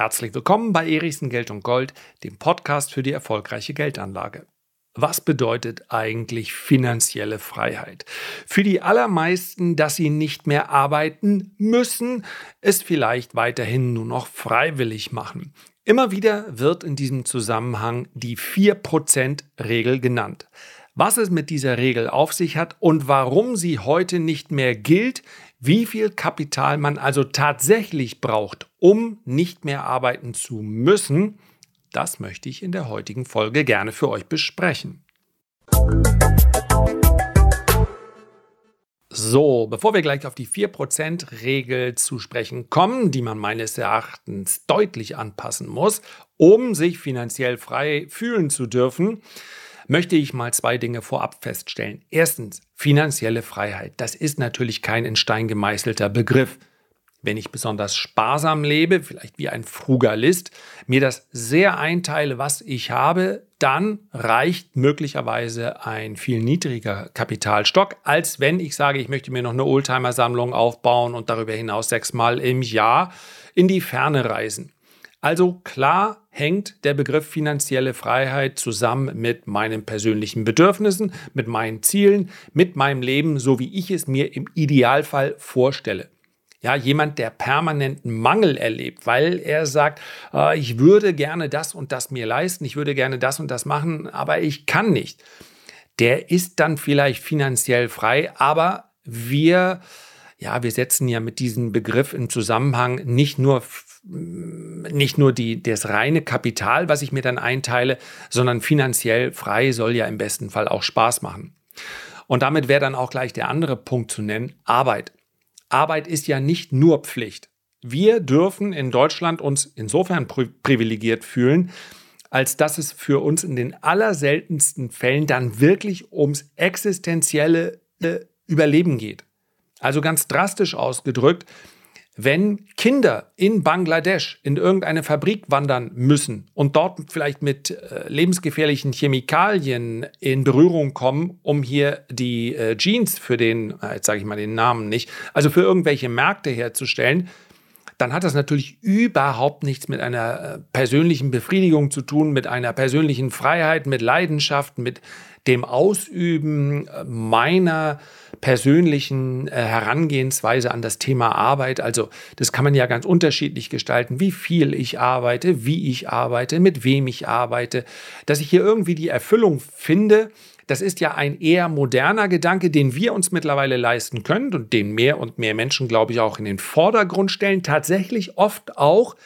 Herzlich willkommen bei Erichsen Geld und Gold, dem Podcast für die erfolgreiche Geldanlage. Was bedeutet eigentlich finanzielle Freiheit? Für die allermeisten, dass sie nicht mehr arbeiten müssen, es vielleicht weiterhin nur noch freiwillig machen. Immer wieder wird in diesem Zusammenhang die 4%-Regel genannt. Was es mit dieser Regel auf sich hat und warum sie heute nicht mehr gilt, wie viel Kapital man also tatsächlich braucht, um nicht mehr arbeiten zu müssen, das möchte ich in der heutigen Folge gerne für euch besprechen. So, bevor wir gleich auf die 4%-Regel zu sprechen kommen, die man meines Erachtens deutlich anpassen muss, um sich finanziell frei fühlen zu dürfen, möchte ich mal zwei Dinge vorab feststellen. Erstens, finanzielle Freiheit. Das ist natürlich kein in Stein gemeißelter Begriff. Wenn ich besonders sparsam lebe, vielleicht wie ein Frugalist, mir das sehr einteile, was ich habe, dann reicht möglicherweise ein viel niedriger Kapitalstock, als wenn ich sage, ich möchte mir noch eine Oldtimer-Sammlung aufbauen und darüber hinaus sechsmal im Jahr in die Ferne reisen. Also klar hängt der Begriff finanzielle Freiheit zusammen mit meinen persönlichen Bedürfnissen, mit meinen Zielen, mit meinem Leben, so wie ich es mir im Idealfall vorstelle. Ja, jemand, der permanenten Mangel erlebt, weil er sagt, äh, ich würde gerne das und das mir leisten, ich würde gerne das und das machen, aber ich kann nicht. Der ist dann vielleicht finanziell frei, aber wir, ja, wir setzen ja mit diesem Begriff im Zusammenhang nicht nur nicht nur die, das reine Kapital, was ich mir dann einteile, sondern finanziell frei soll ja im besten Fall auch Spaß machen. Und damit wäre dann auch gleich der andere Punkt zu nennen, Arbeit. Arbeit ist ja nicht nur Pflicht. Wir dürfen in Deutschland uns insofern privilegiert fühlen, als dass es für uns in den allerseltensten Fällen dann wirklich ums existenzielle äh, Überleben geht. Also ganz drastisch ausgedrückt, wenn Kinder in Bangladesch in irgendeine Fabrik wandern müssen und dort vielleicht mit äh, lebensgefährlichen Chemikalien in Berührung kommen, um hier die äh, Jeans für den, äh, jetzt sage ich mal den Namen nicht, also für irgendwelche Märkte herzustellen, dann hat das natürlich überhaupt nichts mit einer äh, persönlichen Befriedigung zu tun, mit einer persönlichen Freiheit, mit Leidenschaft, mit dem Ausüben äh, meiner persönlichen äh, Herangehensweise an das Thema Arbeit. Also das kann man ja ganz unterschiedlich gestalten, wie viel ich arbeite, wie ich arbeite, mit wem ich arbeite, dass ich hier irgendwie die Erfüllung finde, das ist ja ein eher moderner Gedanke, den wir uns mittlerweile leisten können und den mehr und mehr Menschen, glaube ich, auch in den Vordergrund stellen. Tatsächlich oft auch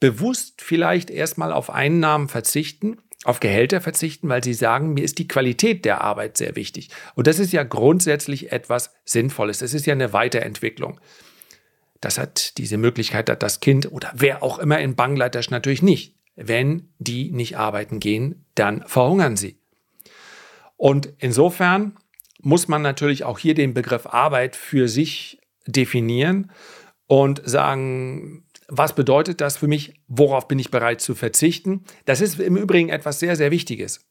bewusst vielleicht erstmal auf Einnahmen verzichten, auf Gehälter verzichten, weil sie sagen, mir ist die Qualität der Arbeit sehr wichtig. Und das ist ja grundsätzlich etwas Sinnvolles. Das ist ja eine Weiterentwicklung. Das hat diese Möglichkeit, hat das Kind oder wer auch immer in Bangladesch natürlich nicht. Wenn die nicht arbeiten gehen, dann verhungern sie. Und insofern muss man natürlich auch hier den Begriff Arbeit für sich definieren und sagen, was bedeutet das für mich? Worauf bin ich bereit zu verzichten? Das ist im Übrigen etwas sehr, sehr Wichtiges.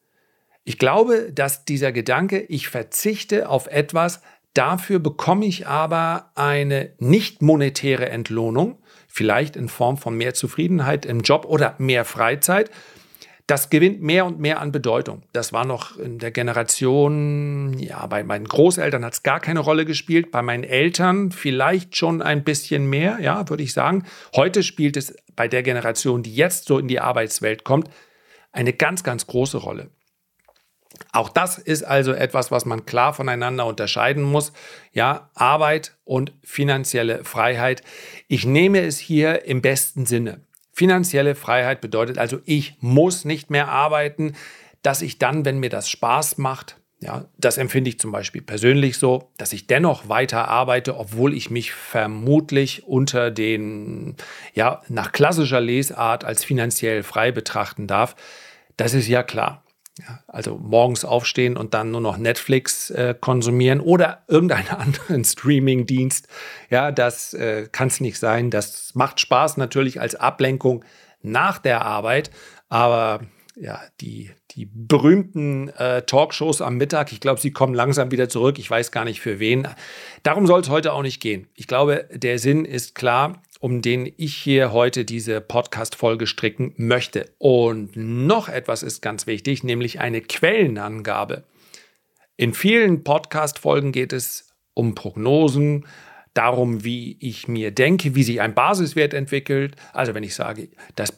Ich glaube, dass dieser Gedanke, ich verzichte auf etwas, dafür bekomme ich aber eine nicht monetäre Entlohnung, vielleicht in Form von mehr Zufriedenheit im Job oder mehr Freizeit, das gewinnt mehr und mehr an Bedeutung. Das war noch in der Generation, ja, bei meinen Großeltern hat es gar keine Rolle gespielt, bei meinen Eltern vielleicht schon ein bisschen mehr, ja, würde ich sagen. Heute spielt es bei der Generation, die jetzt so in die Arbeitswelt kommt, eine ganz, ganz große Rolle. Auch das ist also etwas, was man klar voneinander unterscheiden muss. Ja, Arbeit und finanzielle Freiheit. Ich nehme es hier im besten Sinne. Finanzielle Freiheit bedeutet also, ich muss nicht mehr arbeiten, dass ich dann, wenn mir das Spaß macht, ja, das empfinde ich zum Beispiel persönlich so, dass ich dennoch weiter arbeite, obwohl ich mich vermutlich unter den, ja, nach klassischer Lesart als finanziell frei betrachten darf. Das ist ja klar. Ja, also morgens aufstehen und dann nur noch Netflix äh, konsumieren oder irgendeinen anderen Streaming-Dienst. Ja, das äh, kann es nicht sein. Das macht Spaß natürlich als Ablenkung nach der Arbeit, aber ja, die, die berühmten äh, Talkshows am Mittag, ich glaube, sie kommen langsam wieder zurück. Ich weiß gar nicht für wen. Darum soll es heute auch nicht gehen. Ich glaube, der Sinn ist klar, um den ich hier heute diese Podcast-Folge stricken möchte. Und noch etwas ist ganz wichtig, nämlich eine Quellenangabe. In vielen Podcast-Folgen geht es um Prognosen, darum, wie ich mir denke, wie sich ein Basiswert entwickelt. Also wenn ich sage,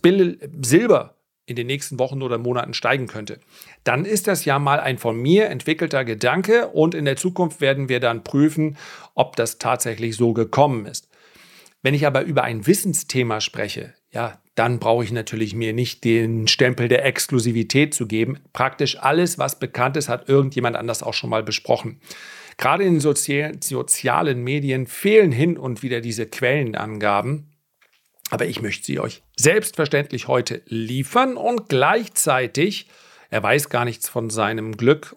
Bill Silber in den nächsten Wochen oder Monaten steigen könnte, dann ist das ja mal ein von mir entwickelter Gedanke und in der Zukunft werden wir dann prüfen, ob das tatsächlich so gekommen ist. Wenn ich aber über ein Wissensthema spreche, ja, dann brauche ich natürlich mir nicht den Stempel der Exklusivität zu geben. Praktisch alles, was bekannt ist, hat irgendjemand anders auch schon mal besprochen. Gerade in sozialen Medien fehlen hin und wieder diese Quellenangaben. Aber ich möchte sie euch selbstverständlich heute liefern und gleichzeitig, er weiß gar nichts von seinem Glück,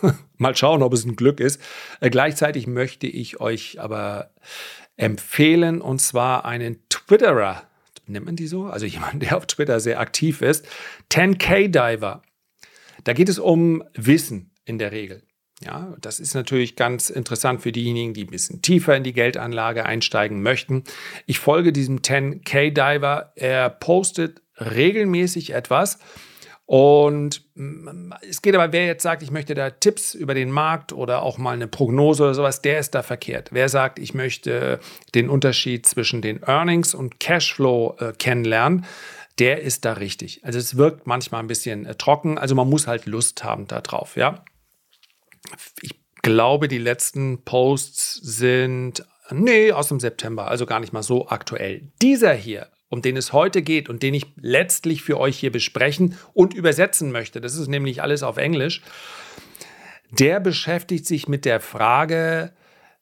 mal schauen, ob es ein Glück ist, äh, gleichzeitig möchte ich euch aber empfehlen und zwar einen Twitterer, nennt man die so? Also jemand, der auf Twitter sehr aktiv ist, 10K Diver. Da geht es um Wissen in der Regel. Ja, das ist natürlich ganz interessant für diejenigen, die ein bisschen tiefer in die Geldanlage einsteigen möchten. Ich folge diesem 10K Diver. Er postet regelmäßig etwas. Und mm, es geht aber, wer jetzt sagt, ich möchte da Tipps über den Markt oder auch mal eine Prognose oder sowas, der ist da verkehrt. Wer sagt, ich möchte den Unterschied zwischen den Earnings und Cashflow äh, kennenlernen, der ist da richtig. Also es wirkt manchmal ein bisschen äh, trocken, also man muss halt Lust haben darauf, ja ich glaube, die letzten Posts sind, nee, aus dem September, also gar nicht mal so aktuell. Dieser hier, um den es heute geht und den ich letztlich für euch hier besprechen und übersetzen möchte, das ist nämlich alles auf Englisch, der beschäftigt sich mit der Frage,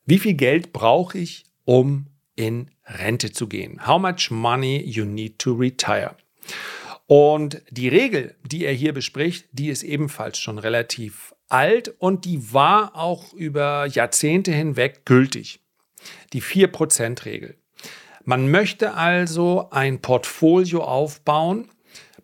wie viel Geld brauche ich, um in Rente zu gehen? How much money you need to retire? Und die Regel, die er hier bespricht, die ist ebenfalls schon relativ alt und die war auch über Jahrzehnte hinweg gültig. Die 4%-Regel. Man möchte also ein Portfolio aufbauen.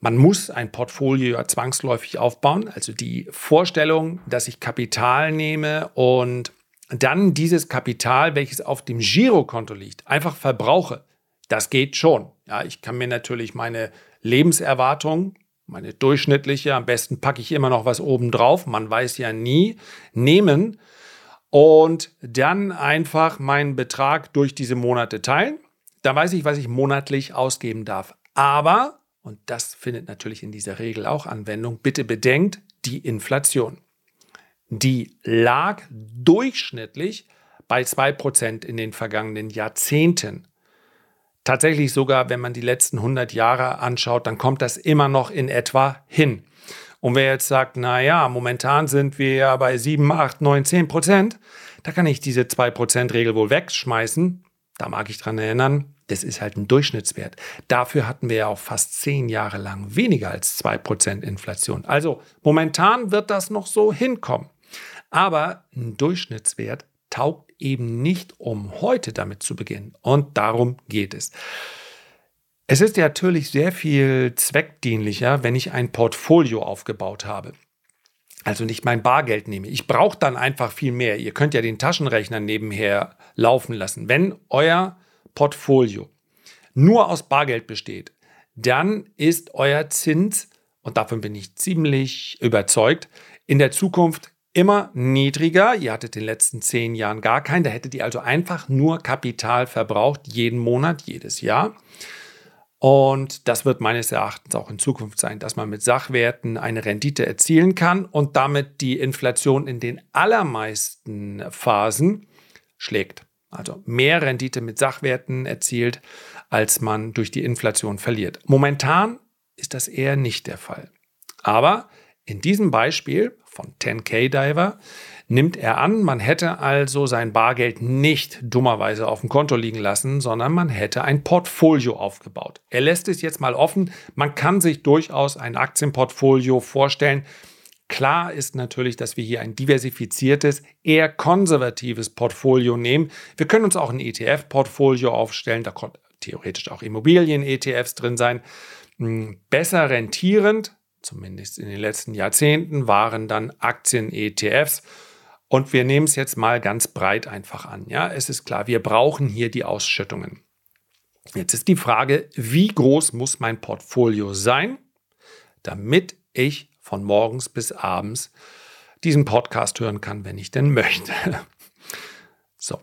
Man muss ein Portfolio ja zwangsläufig aufbauen. Also die Vorstellung, dass ich Kapital nehme und dann dieses Kapital, welches auf dem Girokonto liegt, einfach verbrauche. Das geht schon. Ja, ich kann mir natürlich meine Lebenserwartung meine durchschnittliche, am besten packe ich immer noch was oben drauf, man weiß ja nie, nehmen und dann einfach meinen Betrag durch diese Monate teilen. Da weiß ich, was ich monatlich ausgeben darf. Aber, und das findet natürlich in dieser Regel auch Anwendung, bitte bedenkt die Inflation. Die lag durchschnittlich bei 2% in den vergangenen Jahrzehnten. Tatsächlich sogar, wenn man die letzten 100 Jahre anschaut, dann kommt das immer noch in etwa hin. Und wer jetzt sagt, na ja, momentan sind wir ja bei 7, 8, 9, 10 Prozent, da kann ich diese 2 Prozent Regel wohl wegschmeißen. Da mag ich dran erinnern, das ist halt ein Durchschnittswert. Dafür hatten wir ja auch fast 10 Jahre lang weniger als 2 Prozent Inflation. Also momentan wird das noch so hinkommen. Aber ein Durchschnittswert taugt eben nicht, um heute damit zu beginnen. Und darum geht es. Es ist natürlich sehr viel zweckdienlicher, wenn ich ein Portfolio aufgebaut habe. Also nicht mein Bargeld nehme. Ich brauche dann einfach viel mehr. Ihr könnt ja den Taschenrechner nebenher laufen lassen. Wenn euer Portfolio nur aus Bargeld besteht, dann ist euer Zins, und davon bin ich ziemlich überzeugt, in der Zukunft immer niedriger. Ihr hattet in den letzten zehn Jahren gar keinen. Da hättet ihr also einfach nur Kapital verbraucht, jeden Monat, jedes Jahr. Und das wird meines Erachtens auch in Zukunft sein, dass man mit Sachwerten eine Rendite erzielen kann und damit die Inflation in den allermeisten Phasen schlägt. Also mehr Rendite mit Sachwerten erzielt, als man durch die Inflation verliert. Momentan ist das eher nicht der Fall. Aber in diesem Beispiel von 10K Diver nimmt er an, man hätte also sein Bargeld nicht dummerweise auf dem Konto liegen lassen, sondern man hätte ein Portfolio aufgebaut. Er lässt es jetzt mal offen. Man kann sich durchaus ein Aktienportfolio vorstellen. Klar ist natürlich, dass wir hier ein diversifiziertes, eher konservatives Portfolio nehmen. Wir können uns auch ein ETF-Portfolio aufstellen. Da können theoretisch auch Immobilien-ETFs drin sein. Hm, besser rentierend zumindest in den letzten Jahrzehnten, waren dann Aktien-ETFs. Und wir nehmen es jetzt mal ganz breit einfach an. Ja, es ist klar, wir brauchen hier die Ausschüttungen. Jetzt ist die Frage, wie groß muss mein Portfolio sein, damit ich von morgens bis abends diesen Podcast hören kann, wenn ich denn möchte. So.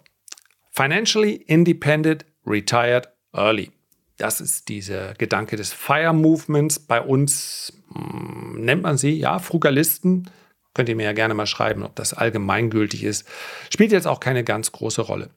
Financially independent, retired early. Das ist dieser Gedanke des Fire Movements. Bei uns mh, hm, nennt man sie, ja, Frugalisten. Könnt ihr mir ja gerne mal schreiben, ob das allgemeingültig ist. Spielt jetzt auch keine ganz große Rolle.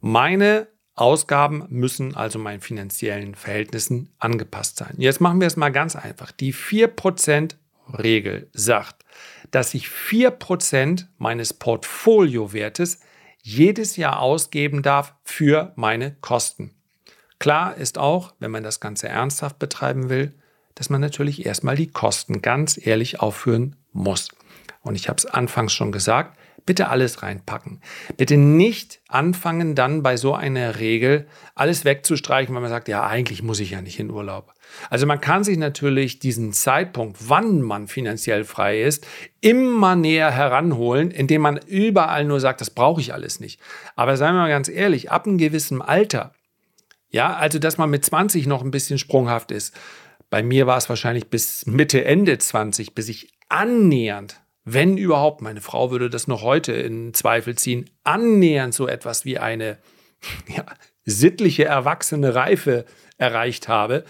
Meine Ausgaben müssen also meinen finanziellen Verhältnissen angepasst sein. Jetzt machen wir es mal ganz einfach. Die 4% Regel sagt, dass ich 4% meines Portfoliowertes jedes Jahr ausgeben darf für meine Kosten. Klar ist auch, wenn man das Ganze ernsthaft betreiben will, dass man natürlich erstmal die Kosten ganz ehrlich aufführen muss. Und ich habe es anfangs schon gesagt, bitte alles reinpacken. Bitte nicht anfangen, dann bei so einer Regel alles wegzustreichen, weil man sagt, ja, eigentlich muss ich ja nicht in Urlaub. Also man kann sich natürlich diesen Zeitpunkt, wann man finanziell frei ist, immer näher heranholen, indem man überall nur sagt, das brauche ich alles nicht. Aber seien wir mal ganz ehrlich, ab einem gewissen Alter, ja, also dass man mit 20 noch ein bisschen sprunghaft ist. Bei mir war es wahrscheinlich bis Mitte, Ende 20, bis ich annähernd wenn überhaupt, meine Frau würde das noch heute in Zweifel ziehen, annähernd so etwas wie eine ja, sittliche, erwachsene Reife erreicht habe,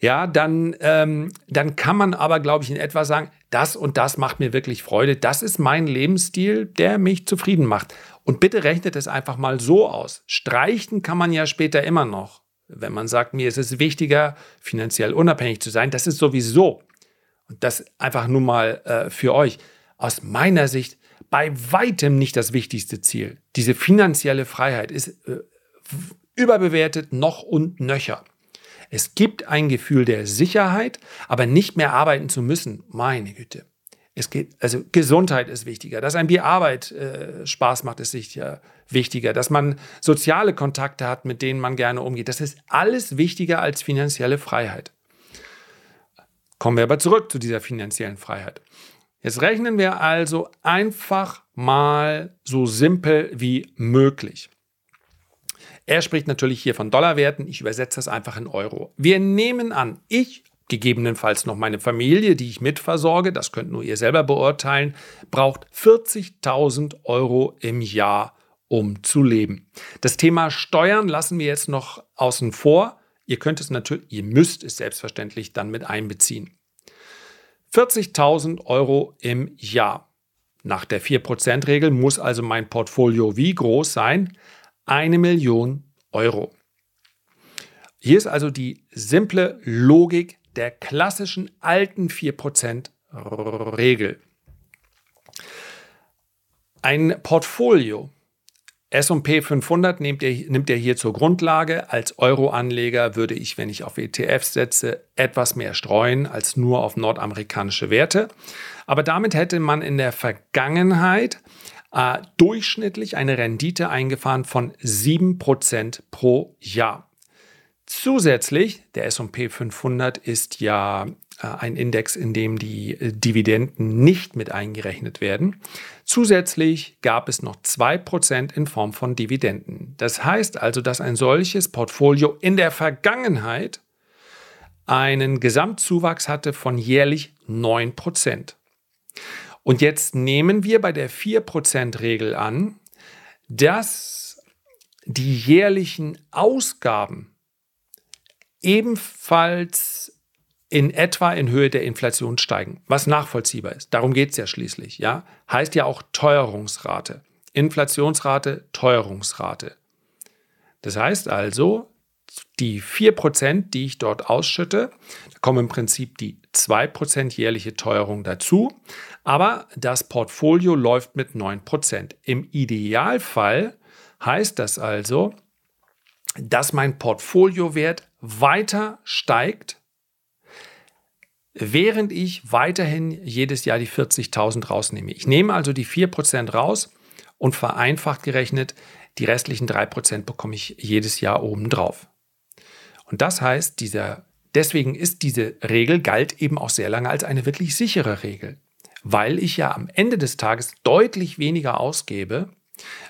ja, dann, ähm, dann kann man aber, glaube ich, in etwa sagen, das und das macht mir wirklich Freude. Das ist mein Lebensstil, der mich zufrieden macht. Und bitte rechnet es einfach mal so aus. Streichen kann man ja später immer noch. Wenn man sagt, mir ist es wichtiger, finanziell unabhängig zu sein, das ist sowieso. Und das einfach nur mal äh, für euch aus meiner Sicht bei weitem nicht das wichtigste Ziel. Diese finanzielle Freiheit ist äh, überbewertet noch und nöcher. Es gibt ein Gefühl der Sicherheit, aber nicht mehr arbeiten zu müssen. Meine Güte. Es geht, also Gesundheit ist wichtiger, dass ein Bier Arbeit äh, Spaß macht, ist sicher wichtiger, dass man soziale Kontakte hat, mit denen man gerne umgeht. Das ist alles wichtiger als finanzielle Freiheit. Kommen wir aber zurück zu dieser finanziellen Freiheit. Jetzt rechnen wir also einfach mal so simpel wie möglich. Er spricht natürlich hier von Dollarwerten, ich übersetze das einfach in Euro. Wir nehmen an, ich, gegebenenfalls noch meine Familie, die ich mitversorge, das könnt nur ihr selber beurteilen, braucht 40.000 Euro im Jahr, um zu leben. Das Thema Steuern lassen wir jetzt noch außen vor. Ihr könnt es natürlich, ihr müsst es selbstverständlich dann mit einbeziehen. 40.000 Euro im Jahr. Nach der 4%-Regel muss also mein Portfolio wie groß sein? Eine Million Euro. Hier ist also die simple Logik der klassischen alten 4%-Regel. Ein Portfolio S&P 500 nimmt er, nimmt er hier zur Grundlage. Als Euro-Anleger würde ich, wenn ich auf ETFs setze, etwas mehr streuen als nur auf nordamerikanische Werte. Aber damit hätte man in der Vergangenheit äh, durchschnittlich eine Rendite eingefahren von 7% pro Jahr. Zusätzlich, der S&P 500 ist ja äh, ein Index, in dem die äh, Dividenden nicht mit eingerechnet werden. Zusätzlich gab es noch 2% in Form von Dividenden. Das heißt also, dass ein solches Portfolio in der Vergangenheit einen Gesamtzuwachs hatte von jährlich 9%. Und jetzt nehmen wir bei der 4%-Regel an, dass die jährlichen Ausgaben ebenfalls in etwa in Höhe der Inflation steigen, was nachvollziehbar ist. Darum geht es ja schließlich. Ja? Heißt ja auch Teuerungsrate. Inflationsrate, Teuerungsrate. Das heißt also, die 4%, die ich dort ausschütte, da kommen im Prinzip die 2% jährliche Teuerung dazu, aber das Portfolio läuft mit 9%. Im Idealfall heißt das also, dass mein Portfoliowert weiter steigt während ich weiterhin jedes Jahr die 40.000 rausnehme. Ich nehme also die 4% raus und vereinfacht gerechnet, die restlichen 3% bekomme ich jedes Jahr obendrauf. Und das heißt, dieser deswegen ist diese Regel galt eben auch sehr lange als eine wirklich sichere Regel, weil ich ja am Ende des Tages deutlich weniger ausgebe,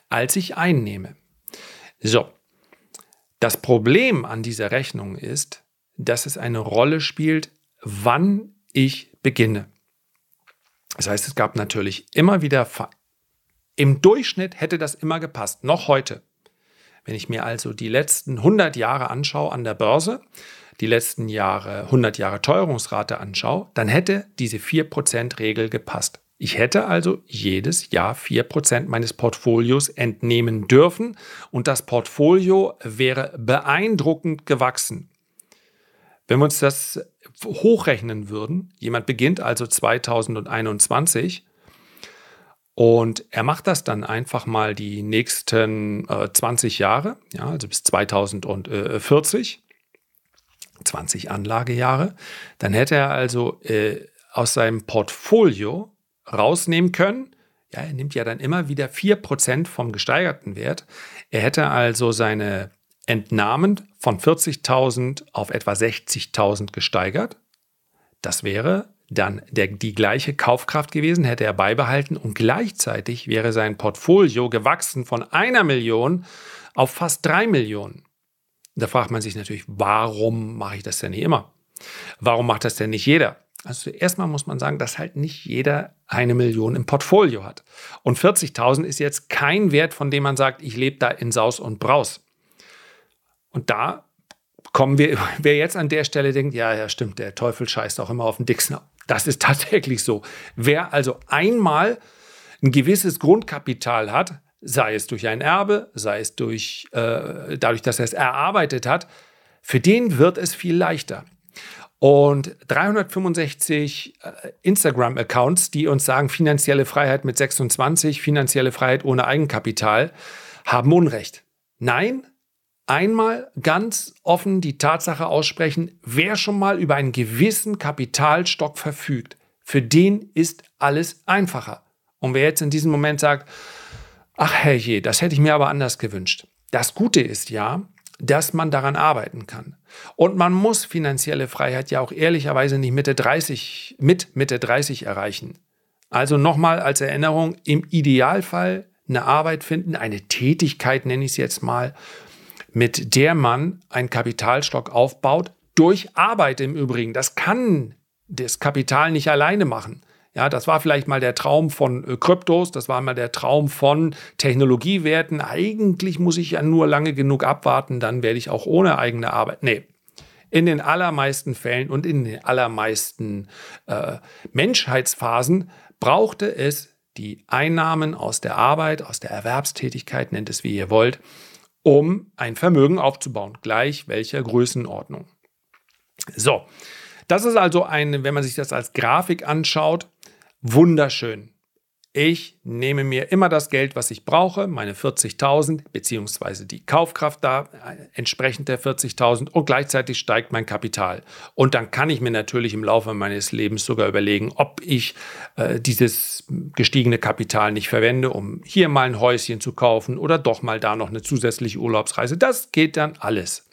als ich einnehme. So, das Problem an dieser Rechnung ist, dass es eine Rolle spielt, wann ich beginne. Das heißt, es gab natürlich immer wieder, im Durchschnitt hätte das immer gepasst, noch heute. Wenn ich mir also die letzten 100 Jahre anschaue an der Börse, die letzten Jahre 100 Jahre Teuerungsrate anschaue, dann hätte diese 4%-Regel gepasst. Ich hätte also jedes Jahr 4% meines Portfolios entnehmen dürfen und das Portfolio wäre beeindruckend gewachsen. Wenn wir uns das hochrechnen würden, jemand beginnt also 2021 und er macht das dann einfach mal die nächsten äh, 20 Jahre, ja, also bis 2040, 20 Anlagejahre, dann hätte er also äh, aus seinem Portfolio rausnehmen können. Ja, er nimmt ja dann immer wieder 4% vom gesteigerten Wert. Er hätte also seine Entnahmen von 40.000 auf etwa 60.000 gesteigert. Das wäre dann der, die gleiche Kaufkraft gewesen, hätte er beibehalten und gleichzeitig wäre sein Portfolio gewachsen von einer Million auf fast drei Millionen. Da fragt man sich natürlich, warum mache ich das denn nicht immer? Warum macht das denn nicht jeder? Also erstmal muss man sagen, dass halt nicht jeder eine Million im Portfolio hat. Und 40.000 ist jetzt kein Wert, von dem man sagt, ich lebe da in Saus und Braus. Und da kommen wir, wer jetzt an der Stelle denkt, ja, ja, stimmt, der Teufel scheißt auch immer auf den Dicksten. Das ist tatsächlich so. Wer also einmal ein gewisses Grundkapital hat, sei es durch ein Erbe, sei es durch, äh, dadurch, dass er es erarbeitet hat, für den wird es viel leichter. Und 365 äh, Instagram-Accounts, die uns sagen, finanzielle Freiheit mit 26, finanzielle Freiheit ohne Eigenkapital, haben Unrecht. Nein, einmal ganz offen die Tatsache aussprechen, wer schon mal über einen gewissen Kapitalstock verfügt, für den ist alles einfacher. Und wer jetzt in diesem Moment sagt, ach herrje, das hätte ich mir aber anders gewünscht. Das Gute ist ja, dass man daran arbeiten kann. Und man muss finanzielle Freiheit ja auch ehrlicherweise nicht Mitte 30, mit Mitte 30 erreichen. Also nochmal als Erinnerung, im Idealfall eine Arbeit finden, eine Tätigkeit nenne ich es jetzt mal, mit der man einen Kapitalstock aufbaut, durch Arbeit im Übrigen. Das kann das Kapital nicht alleine machen. Ja, das war vielleicht mal der Traum von äh, Kryptos, das war mal der Traum von Technologiewerten. Eigentlich muss ich ja nur lange genug abwarten, dann werde ich auch ohne eigene Arbeit. Nee. In den allermeisten Fällen und in den allermeisten äh, Menschheitsphasen brauchte es die Einnahmen aus der Arbeit, aus der Erwerbstätigkeit, nennt es wie ihr wollt, um ein Vermögen aufzubauen, gleich welcher Größenordnung. So, das ist also eine, wenn man sich das als Grafik anschaut, wunderschön. Ich nehme mir immer das Geld, was ich brauche, meine 40.000, beziehungsweise die Kaufkraft da äh, entsprechend der 40.000 und gleichzeitig steigt mein Kapital. Und dann kann ich mir natürlich im Laufe meines Lebens sogar überlegen, ob ich äh, dieses gestiegene Kapital nicht verwende, um hier mal ein Häuschen zu kaufen oder doch mal da noch eine zusätzliche Urlaubsreise. Das geht dann alles.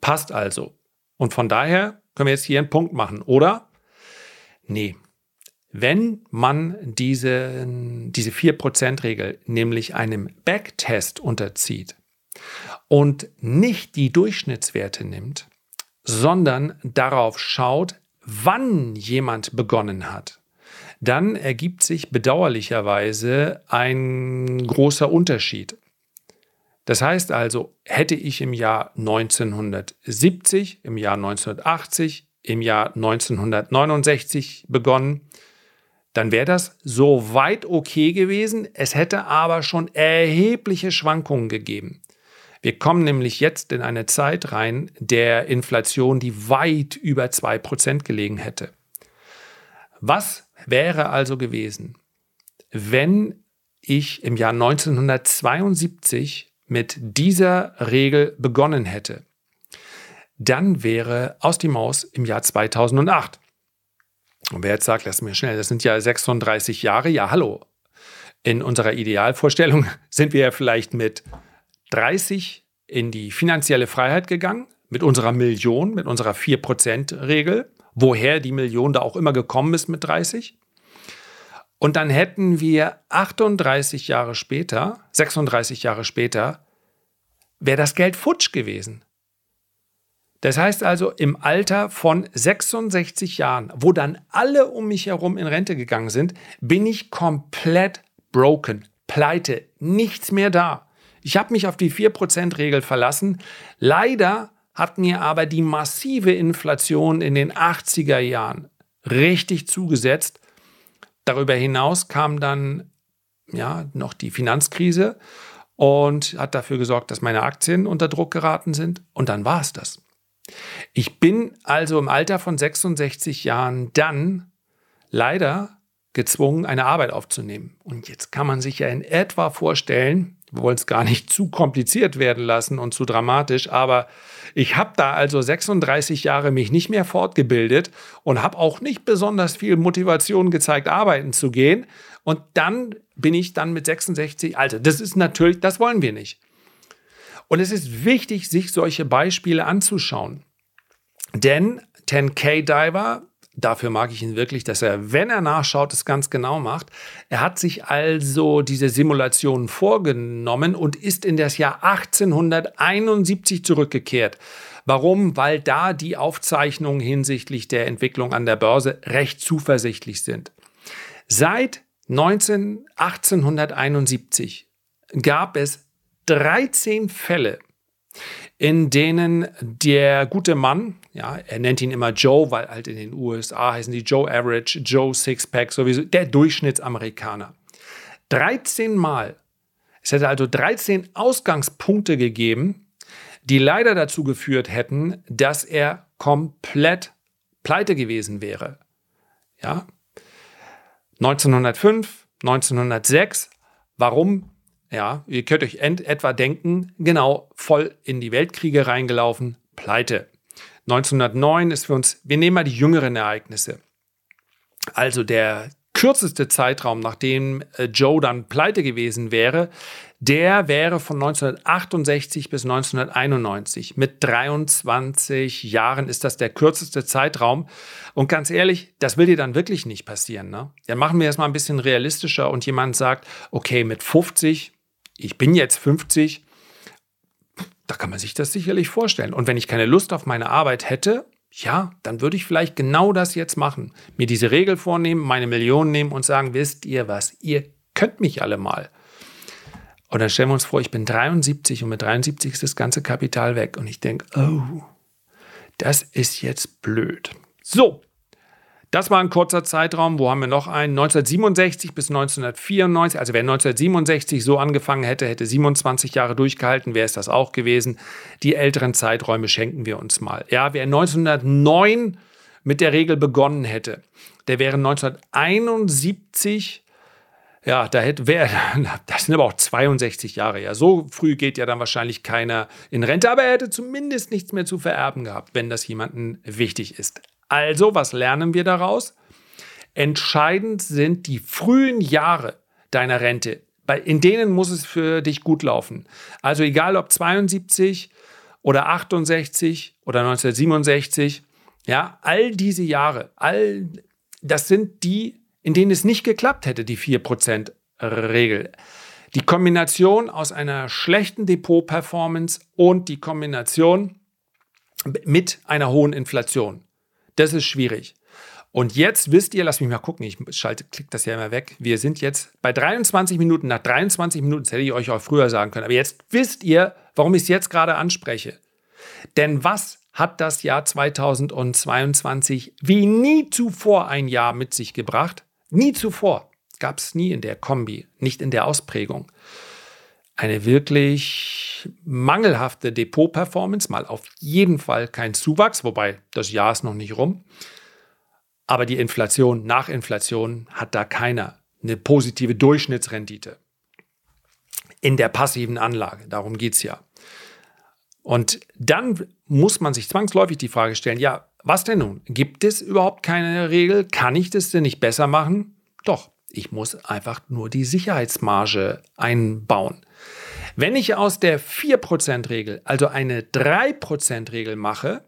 Passt also. Und von daher können wir jetzt hier einen Punkt machen, oder? Nee, wenn man diese, diese 4%-Regel nämlich einem Backtest unterzieht und nicht die Durchschnittswerte nimmt, sondern darauf schaut, wann jemand begonnen hat, dann ergibt sich bedauerlicherweise ein großer Unterschied. Das heißt also, hätte ich im Jahr 1970, im Jahr 1980, im Jahr 1969 begonnen, dann wäre das soweit okay gewesen. Es hätte aber schon erhebliche Schwankungen gegeben. Wir kommen nämlich jetzt in eine Zeit rein der Inflation, die weit über 2% gelegen hätte. Was wäre also gewesen, wenn ich im Jahr 1972 mit dieser Regel begonnen hätte? Dann wäre aus die Maus im Jahr 2008. Und wer jetzt sagt, lass mir schnell, das sind ja 36 Jahre, ja, hallo. In unserer Idealvorstellung sind wir ja vielleicht mit 30 in die finanzielle Freiheit gegangen, mit unserer Million, mit unserer 4%-Regel, woher die Million da auch immer gekommen ist mit 30. Und dann hätten wir 38 Jahre später, 36 Jahre später, wäre das Geld futsch gewesen. Das heißt also, im Alter von 66 Jahren, wo dann alle um mich herum in Rente gegangen sind, bin ich komplett broken, pleite, nichts mehr da. Ich habe mich auf die 4%-Regel verlassen. Leider hat mir aber die massive Inflation in den 80er Jahren richtig zugesetzt. Darüber hinaus kam dann ja noch die Finanzkrise und hat dafür gesorgt, dass meine Aktien unter Druck geraten sind. Und dann war es das. Ich bin also im Alter von 66 Jahren dann leider gezwungen, eine Arbeit aufzunehmen. Und jetzt kann man sich ja in etwa vorstellen, wollen es gar nicht zu kompliziert werden lassen und zu dramatisch, aber ich habe da also 36 Jahre mich nicht mehr fortgebildet und habe auch nicht besonders viel Motivation gezeigt, arbeiten zu gehen. Und dann bin ich dann mit 66, also das ist natürlich, das wollen wir nicht. Und es ist wichtig, sich solche Beispiele anzuschauen. Denn 10K Diver, dafür mag ich ihn wirklich, dass er, wenn er nachschaut, es ganz genau macht. Er hat sich also diese Simulationen vorgenommen und ist in das Jahr 1871 zurückgekehrt. Warum? Weil da die Aufzeichnungen hinsichtlich der Entwicklung an der Börse recht zuversichtlich sind. Seit 19, 1871 gab es 13 Fälle, in denen der gute Mann, ja, er nennt ihn immer Joe, weil halt in den USA heißen die Joe Average, Joe Sixpack, sowieso der Durchschnittsamerikaner. 13 Mal. Es hätte also 13 Ausgangspunkte gegeben, die leider dazu geführt hätten, dass er komplett pleite gewesen wäre. Ja. 1905, 1906. Warum? Ja, ihr könnt euch etwa denken, genau, voll in die Weltkriege reingelaufen, pleite. 1909 ist für uns, wir nehmen mal die jüngeren Ereignisse. Also der kürzeste Zeitraum, nachdem äh, Joe dann pleite gewesen wäre, der wäre von 1968 bis 1991. Mit 23 Jahren ist das der kürzeste Zeitraum. Und ganz ehrlich, das will dir dann wirklich nicht passieren. Ne? Dann machen wir es mal ein bisschen realistischer und jemand sagt, okay, mit 50 ich bin jetzt 50, da kann man sich das sicherlich vorstellen. Und wenn ich keine Lust auf meine Arbeit hätte, ja, dann würde ich vielleicht genau das jetzt machen. Mir diese Regel vornehmen, meine Millionen nehmen und sagen, wisst ihr was, ihr könnt mich alle mal. Und dann stellen wir uns vor, ich bin 73 und mit 73 ist das ganze Kapital weg. Und ich denke, oh, das ist jetzt blöd. So, das war ein kurzer Zeitraum. Wo haben wir noch einen? 1967 bis 1994. Also wer 1967 so angefangen hätte, hätte 27 Jahre durchgehalten, wäre es das auch gewesen. Die älteren Zeiträume schenken wir uns mal. Ja, wer 1909 mit der Regel begonnen hätte, der wäre 1971 ja, da hätte wer, das sind aber auch 62 Jahre. Ja, so früh geht ja dann wahrscheinlich keiner in Rente, aber er hätte zumindest nichts mehr zu vererben gehabt, wenn das jemandem wichtig ist. Also, was lernen wir daraus? Entscheidend sind die frühen Jahre deiner Rente. In denen muss es für dich gut laufen. Also egal ob 72 oder 68 oder 1967, ja, all diese Jahre, all das sind die, in denen es nicht geklappt hätte, die 4% Regel. Die Kombination aus einer schlechten Depot-Performance und die Kombination mit einer hohen Inflation. Das ist schwierig. Und jetzt wisst ihr, lass mich mal gucken, ich schalte, klick das ja immer weg. Wir sind jetzt bei 23 Minuten. Nach 23 Minuten, das hätte ich euch auch früher sagen können. Aber jetzt wisst ihr, warum ich es jetzt gerade anspreche. Denn was hat das Jahr 2022 wie nie zuvor ein Jahr mit sich gebracht? Nie zuvor. Gab es nie in der Kombi, nicht in der Ausprägung eine wirklich mangelhafte Depot-Performance, mal auf jeden Fall kein Zuwachs, wobei das Jahr ist noch nicht rum. Aber die Inflation, nach Inflation hat da keiner eine positive Durchschnittsrendite. In der passiven Anlage, darum geht es ja. Und dann muss man sich zwangsläufig die Frage stellen, ja, was denn nun? Gibt es überhaupt keine Regel? Kann ich das denn nicht besser machen? Doch, ich muss einfach nur die Sicherheitsmarge einbauen. Wenn ich aus der 4%-Regel also eine 3%-Regel mache,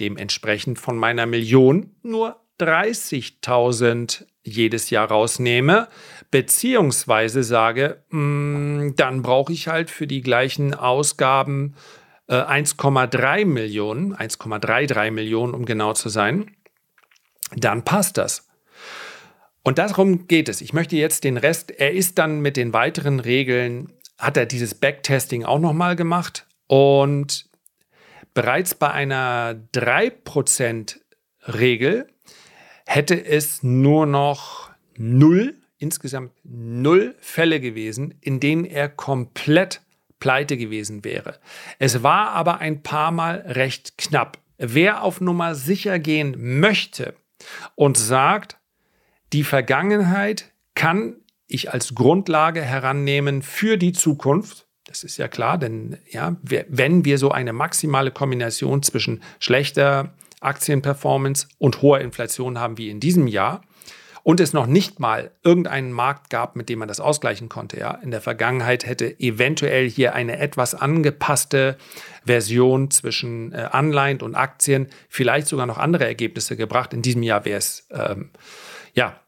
dementsprechend von meiner Million nur 30.000 jedes Jahr rausnehme, beziehungsweise sage, mh, mm, dann brauche ich halt für die gleichen Ausgaben äh, 1,3 Millionen, 1,33 Millionen, um genau zu sein, dann passt das. Und darum geht es. Ich möchte jetzt den Rest, er ist dann mit den weiteren Regeln, hat er dieses Backtesting auch nochmal gemacht und bereits bei einer 3% Regel hätte es nur noch null, insgesamt null Fälle gewesen, in denen er komplett pleite gewesen wäre. Es war aber ein paar Mal recht knapp. Wer auf Nummer sicher gehen möchte und sagt, die Vergangenheit kann ich als Grundlage herannehmen für die Zukunft, das ist ja klar, denn ja, wenn wir so eine maximale Kombination zwischen schlechter Aktienperformance und hoher Inflation haben wie in diesem Jahr und es noch nicht mal irgendeinen Markt gab, mit dem man das ausgleichen konnte. Ja, in der Vergangenheit hätte eventuell hier eine etwas angepasste Version zwischen äh, Anleihen und Aktien vielleicht sogar noch andere Ergebnisse gebracht. In diesem Jahr wäre es ähm, ja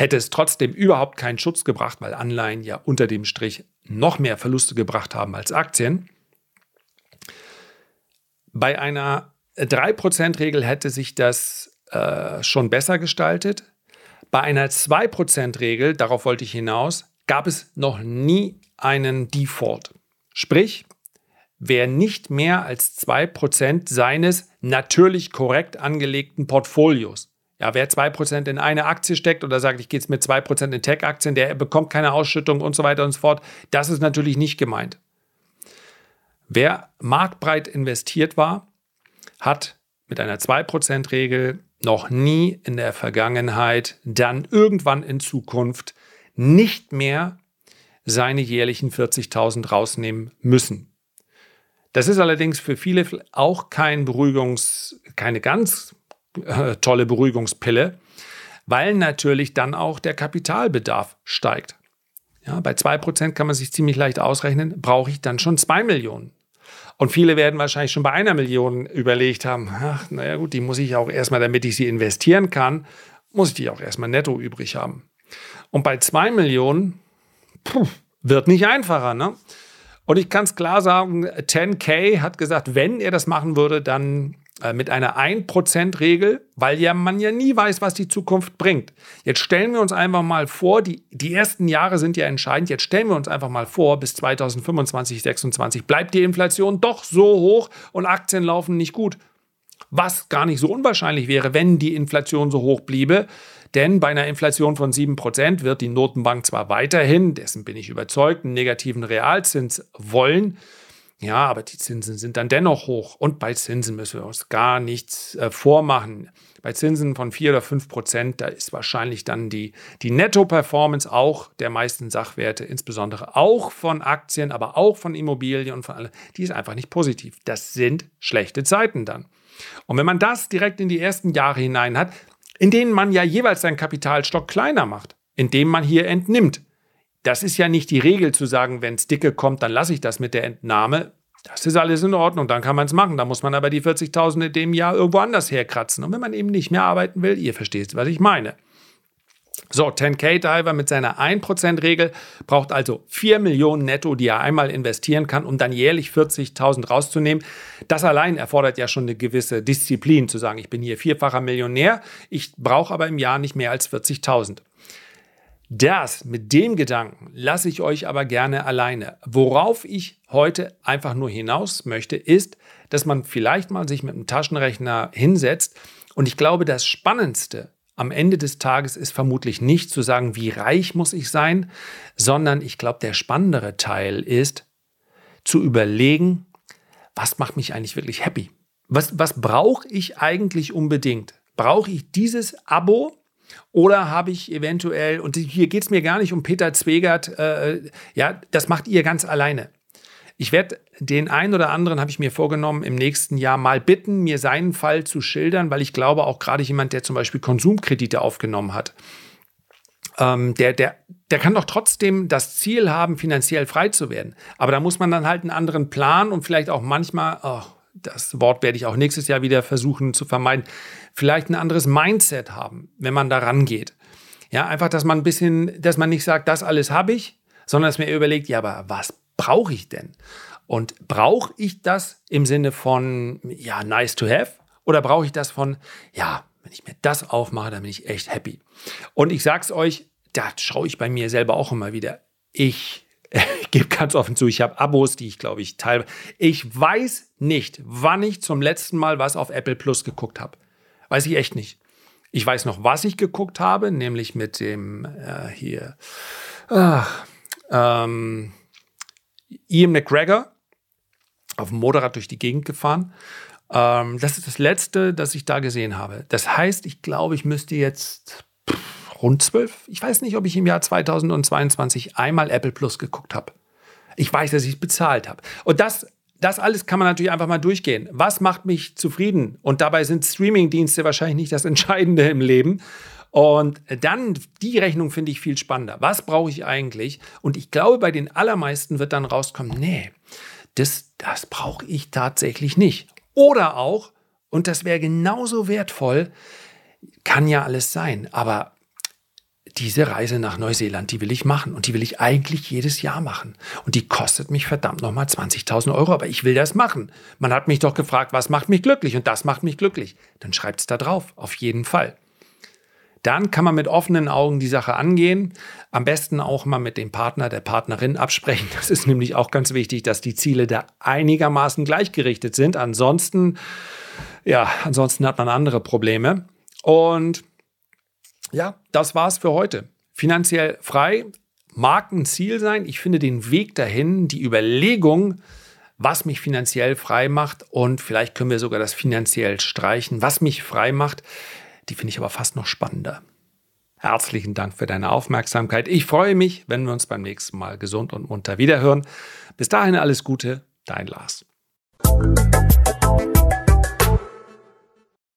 hätte es trotzdem überhaupt keinen Schutz gebracht, weil Anleihen ja unter dem Strich noch mehr Verluste gebracht haben als Aktien. Bei einer 3%-Regel hätte sich das äh, schon besser gestaltet. Bei einer 2%-Regel, darauf wollte ich hinaus, gab es noch nie einen Default. Sprich, wer nicht mehr als 2% seines natürlich korrekt angelegten Portfolios ja, wer 2% in eine Aktie steckt oder sagt, ich gehe jetzt mit 2% in Tech-Aktien, der bekommt keine Ausschüttung und so weiter und so fort, das ist natürlich nicht gemeint. Wer marktbreit investiert war, hat mit einer 2%-Regel noch nie in der Vergangenheit, dann irgendwann in Zukunft nicht mehr seine jährlichen 40.000 rausnehmen müssen. Das ist allerdings für viele auch kein Beruhigungs, keine ganz äh, tolle Beruhigungspille, weil natürlich dann auch der Kapitalbedarf steigt. Ja, bei 2% kann man sich ziemlich leicht ausrechnen, brauche ich dann schon 2 Millionen. Und viele werden wahrscheinlich schon bei einer Million überlegt haben, ach, naja gut, die muss ich auch erstmal, damit ich sie investieren kann, muss ich die auch erstmal netto übrig haben. Und bei 2 Millionen puh, wird nicht einfacher. Ne? Und ich kann es klar sagen, 10K hat gesagt, wenn er das machen würde, dann mit einer 1%-Regel, weil ja man ja nie weiß, was die Zukunft bringt. Jetzt stellen wir uns einfach mal vor, die, die ersten Jahre sind ja entscheidend, jetzt stellen wir uns einfach mal vor, bis 2025, 2026 bleibt die Inflation doch so hoch und Aktien laufen nicht gut. Was gar nicht so unwahrscheinlich wäre, wenn die Inflation so hoch bliebe. Denn bei einer Inflation von 7% wird die Notenbank zwar weiterhin, dessen bin ich überzeugt, einen negativen Realzins wollen, ja, aber die Zinsen sind dann dennoch hoch. Und bei Zinsen müssen wir uns gar nichts äh, vormachen. Bei Zinsen von 4 oder 5 Prozent, da ist wahrscheinlich dann die, die Netto-Performance auch der meisten Sachwerte, insbesondere auch von Aktien, aber auch von Immobilien und von allem, die ist einfach nicht positiv. Das sind schlechte Zeiten dann. Und wenn man das direkt in die ersten Jahre hinein hat, in denen man ja jeweils seinen Kapitalstock kleiner macht, indem man hier entnimmt, das ist ja nicht die Regel zu sagen, wenn es dicke kommt, dann lasse ich das mit der Entnahme. Das ist alles in Ordnung, dann kann man es machen. Da muss man aber die 40.000 in dem Jahr irgendwo anders herkratzen. Und wenn man eben nicht mehr arbeiten will, ihr versteht, was ich meine. So, 10K-Diver mit seiner 1%-Regel braucht also 4 Millionen netto, die er einmal investieren kann, um dann jährlich 40.000 rauszunehmen. Das allein erfordert ja schon eine gewisse Disziplin, zu sagen, ich bin hier vierfacher Millionär, ich brauche aber im Jahr nicht mehr als 40.000. Das mit dem Gedanken lasse ich euch aber gerne alleine. Worauf ich heute einfach nur hinaus möchte, ist, dass man vielleicht mal sich mit einem Taschenrechner hinsetzt. Und ich glaube, das Spannendste am Ende des Tages ist vermutlich nicht zu sagen, wie reich muss ich sein, sondern ich glaube, der spannendere Teil ist zu überlegen, was macht mich eigentlich wirklich happy? Was, was brauche ich eigentlich unbedingt? Brauche ich dieses Abo, oder habe ich eventuell, und hier geht es mir gar nicht um Peter Zwegert, äh, ja, das macht ihr ganz alleine. Ich werde den einen oder anderen, habe ich mir vorgenommen, im nächsten Jahr mal bitten, mir seinen Fall zu schildern, weil ich glaube, auch gerade jemand, der zum Beispiel Konsumkredite aufgenommen hat, ähm, der, der, der kann doch trotzdem das Ziel haben, finanziell frei zu werden. Aber da muss man dann halt einen anderen Plan und vielleicht auch manchmal, oh, das Wort werde ich auch nächstes Jahr wieder versuchen zu vermeiden, vielleicht ein anderes Mindset haben, wenn man da rangeht. Ja, einfach, dass man ein bisschen, dass man nicht sagt, das alles habe ich, sondern dass man überlegt, ja, aber was brauche ich denn? Und brauche ich das im Sinne von, ja, nice to have? Oder brauche ich das von, ja, wenn ich mir das aufmache, dann bin ich echt happy. Und ich sag's euch, da schaue ich bei mir selber auch immer wieder. Ich ich gebe ganz offen zu, ich habe Abos, die ich glaube ich teile. Ich weiß nicht, wann ich zum letzten Mal was auf Apple Plus geguckt habe. Weiß ich echt nicht. Ich weiß noch, was ich geguckt habe, nämlich mit dem äh, hier ach, ähm, Ian McGregor auf dem Motorrad durch die Gegend gefahren. Ähm, das ist das Letzte, das ich da gesehen habe. Das heißt, ich glaube, ich müsste jetzt rund zwölf. Ich weiß nicht, ob ich im Jahr 2022 einmal Apple Plus geguckt habe. Ich weiß, dass ich es bezahlt habe. Und das, das alles kann man natürlich einfach mal durchgehen. Was macht mich zufrieden? Und dabei sind Streaming-Dienste wahrscheinlich nicht das Entscheidende im Leben. Und dann die Rechnung finde ich viel spannender. Was brauche ich eigentlich? Und ich glaube, bei den allermeisten wird dann rauskommen, nee, das, das brauche ich tatsächlich nicht. Oder auch, und das wäre genauso wertvoll, kann ja alles sein, aber diese Reise nach Neuseeland, die will ich machen und die will ich eigentlich jedes Jahr machen. Und die kostet mich verdammt nochmal 20.000 Euro, aber ich will das machen. Man hat mich doch gefragt, was macht mich glücklich und das macht mich glücklich. Dann schreibt es da drauf, auf jeden Fall. Dann kann man mit offenen Augen die Sache angehen. Am besten auch mal mit dem Partner, der Partnerin absprechen. Das ist nämlich auch ganz wichtig, dass die Ziele da einigermaßen gleichgerichtet sind. Ansonsten, ja, ansonsten hat man andere Probleme. Und ja, das war's für heute. Finanziell frei mag ein Ziel sein. Ich finde den Weg dahin, die Überlegung, was mich finanziell frei macht und vielleicht können wir sogar das finanziell streichen, was mich frei macht, die finde ich aber fast noch spannender. Herzlichen Dank für deine Aufmerksamkeit. Ich freue mich, wenn wir uns beim nächsten Mal gesund und munter wiederhören. Bis dahin alles Gute, dein Lars.